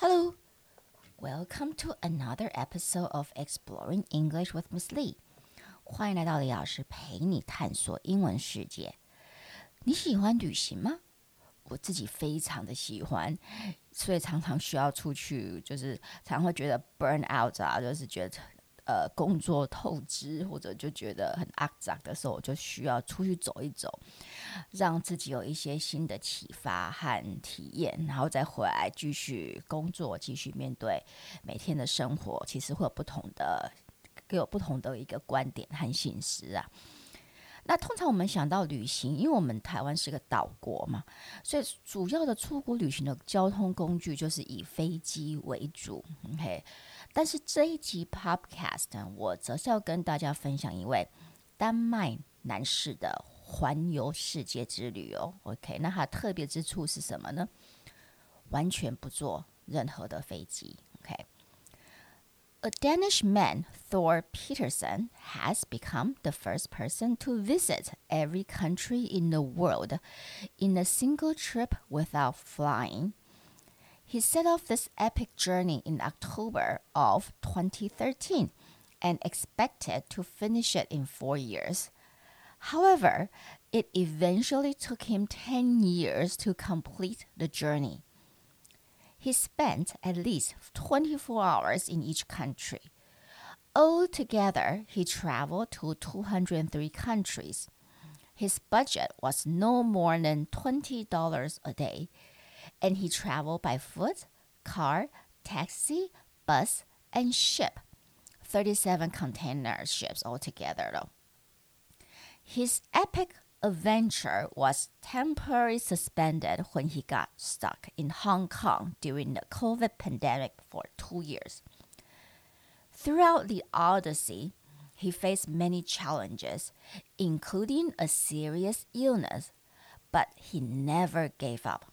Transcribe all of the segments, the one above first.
Hello, welcome to another episode of Exploring English with Miss Lee. 欢迎来到李老师陪你探索英文世界。你喜欢旅行吗？我自己非常的喜欢，所以常常需要出去，就是常常会觉得 burn out 啊，就是觉得呃工作透支，或者就觉得很阿杂的时候，我就需要出去走一走，让自己有一些新的启发和体验，然后再回来继续工作，继续面对每天的生活。其实会有不同的，各有不同的一个观点和信息啊。那通常我们想到旅行，因为我们台湾是个岛国嘛，所以主要的出国旅行的交通工具就是以飞机为主。OK，但是这一集 Podcast 呢，我则是要跟大家分享一位丹麦男士的环游世界之旅哦。OK，那他特别之处是什么呢？完全不坐任何的飞机。OK。A Danish man, Thor Pedersen, has become the first person to visit every country in the world in a single trip without flying. He set off this epic journey in October of 2013 and expected to finish it in four years. However, it eventually took him 10 years to complete the journey. He spent at least 24 hours in each country. Altogether, he traveled to 203 countries. His budget was no more than $20 a day, and he traveled by foot, car, taxi, bus, and ship. 37 container ships altogether, though. His epic adventure was temporarily suspended when he got stuck in Hong Kong during the COVID pandemic for two years. Throughout the Odyssey, he faced many challenges, including a serious illness, but he never gave up.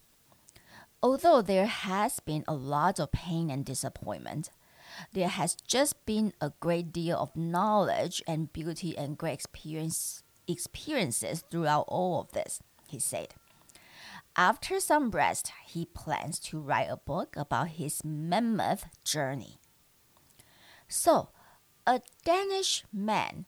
Although there has been a lot of pain and disappointment, there has just been a great deal of knowledge and beauty and great experience experiences throughout all of this, he said. After some rest, he plans to write a book about his mammoth journey. So, a Danish man,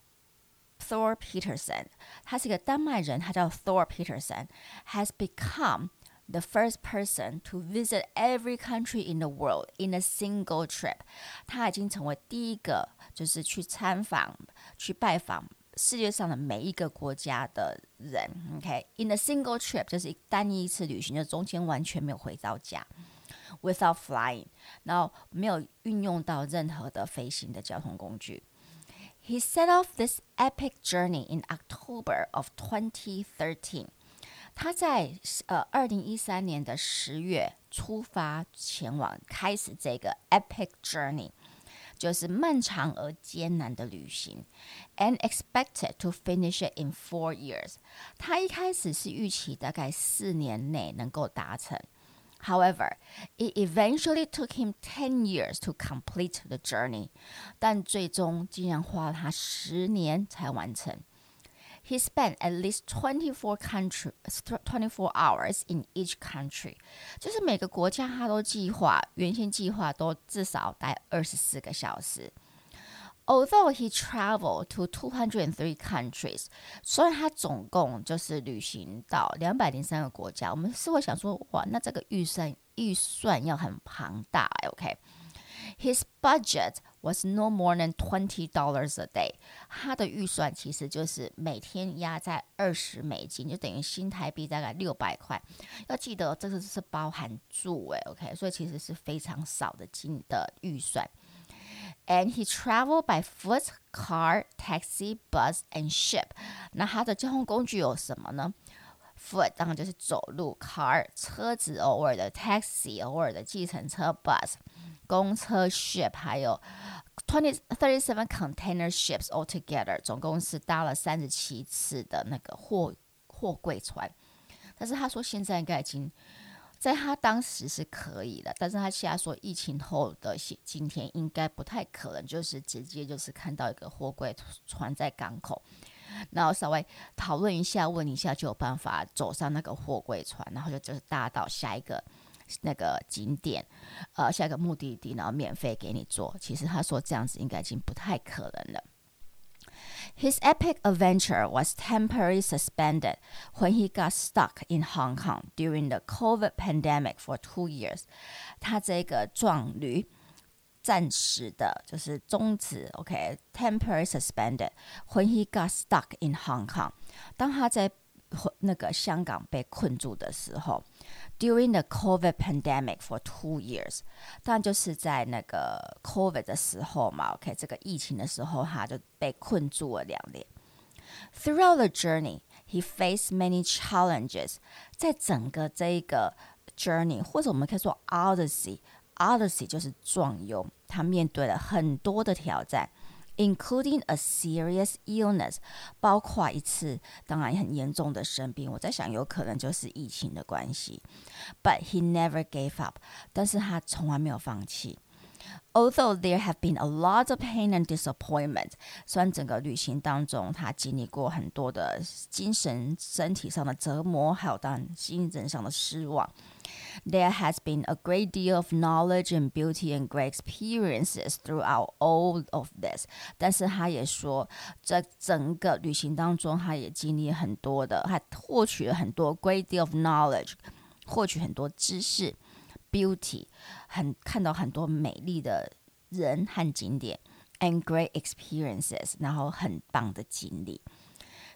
Thor Pedersen，他是一个丹麦人，他叫 Thor Pedersen, has become the first person to visit every country in the world in a single trip. 他已经成为第一个，就是去参访、去拜访世界上的每一个国家的人，OK，in a single trip 就是单一一次旅行，就中间完全没有回到家，without flying，然后没有运用到任何的飞行的交通工具。He set off this epic journey in October of 2013。他在呃二零一三年的十月出发前往，开始这个 epic journey。就是漫长而艰难的旅行，and expected to finish it in four years。他一开始是预期大概四年内能够达成。However, it eventually took him 10 years to complete the journey，但最终竟然花了他十年才完成。 He spent at least twenty four country twenty four hours in each country，就是每个国家他都计划原先计划都至少待二十四个小时。Although he traveled to two hundred and three countries，虽然他总共就是旅行到两百零三个国家，我们是会想说，哇，那这个预算预算要很庞大，OK？，OK？His budget was no more than twenty dollars a day。他的预算其实就是每天压在二十美金，就等于新台币大概六百块。要记得这个是包含住诶，OK，所以其实是非常少的金的预算。And he traveled by foot, car, taxi, bus, and ship。那他的交通工具有什么呢 ？Foot 当然就是走路，car 车子，偶尔的 taxi，偶尔的计程车，bus。公车 ship 还有 twenty thirty seven container ships altogether，总共是搭了三十七次的那个货货柜船。但是他说现在应该已经，在他当时是可以的，但是他现在说疫情后的今天应该不太可能，就是直接就是看到一个货柜船在港口，然后稍微讨论一下，问一下就有办法走上那个货柜船，然后就就是搭到下一个。那个景点，呃，下一个目的地，然后免费给你做。其实他说这样子应该已经不太可能了。His epic adventure was temporarily suspended when he got stuck in Hong Kong during the COVID pandemic for two years. 他这个壮旅暂时的，就是终止，OK，temporary、okay, suspended when he got stuck in Hong Kong。当他在那个香港被困住的时候，during the COVID pandemic for two years，当然就是在那个 COVID 的时候嘛，OK，这个疫情的时候，他就被困住了两年。Throughout the journey, he faced many challenges。在整个这一个 journey，或者我们可以说 Odyssey 就是壮游，他面对了很多的挑战。including a serious illness，包括一次当然很严重的生病。我在想，有可能就是疫情的关系。But he never gave up，但是他从来没有放弃。Although there have been a lot of pain and disappointment，虽然整个旅行当中他经历过很多的精神、身体上的折磨，还有当然精神上的失望。there has been a great deal of knowledge and beauty and great experiences throughout all of this。但是他也说，在整个旅行当中，他也经历很多的，他获取了很多 great deal of knowledge，获取很多知识 ，beauty，很看到很多美丽的人和景点，and great experiences，然后很棒的经历。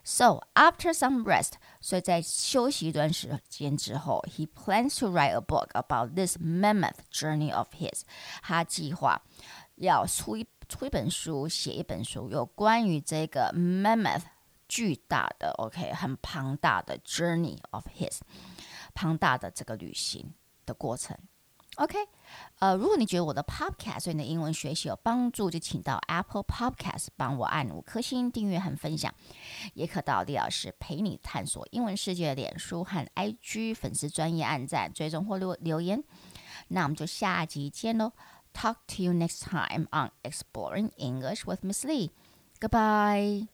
so after some rest，所以在休息一段时间之后，he plans to write a book about this mammoth journey of his。他计划要出一出一本书，写一本书，有关于这个 mammoth 巨大的 OK 很庞大的 journey of his，庞大的这个旅行 的过程。OK，呃，如果你觉得我的 Podcast 对你的英文学习有帮助，就请到 Apple Podcast 帮我按五颗星订阅和分享，也可到李老师陪你探索英文世界的脸书和 IG 粉丝专业按赞追踪或留留言。那我们就下集见喽！Talk to you next time on Exploring English with Miss Lee. Goodbye.